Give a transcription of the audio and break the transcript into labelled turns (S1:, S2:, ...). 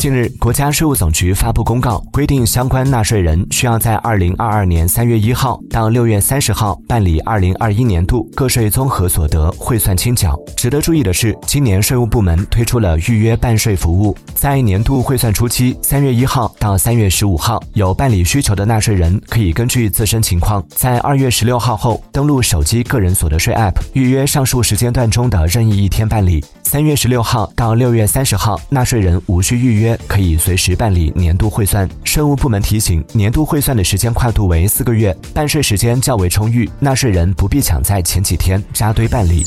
S1: 近日，国家税务总局发布公告，规定相关纳税人需要在二零二二年三月一号到六月三十号办理二零二一年度个税综合所得汇算清缴。值得注意的是，今年税务部门推出了预约办税服务，在年度汇算初期（三月一号到三月十五号），有办理需求的纳税人可以根据自身情况，在二月十六号后登录手机个人所得税 App 预约上述时间段中的任意一天办理。三月十六号到六月三十号，纳税人无需预约。可以随时办理年度汇算。税务部门提醒，年度汇算的时间跨度为四个月，办税时间较为充裕，纳税人不必抢在前几天扎堆办理。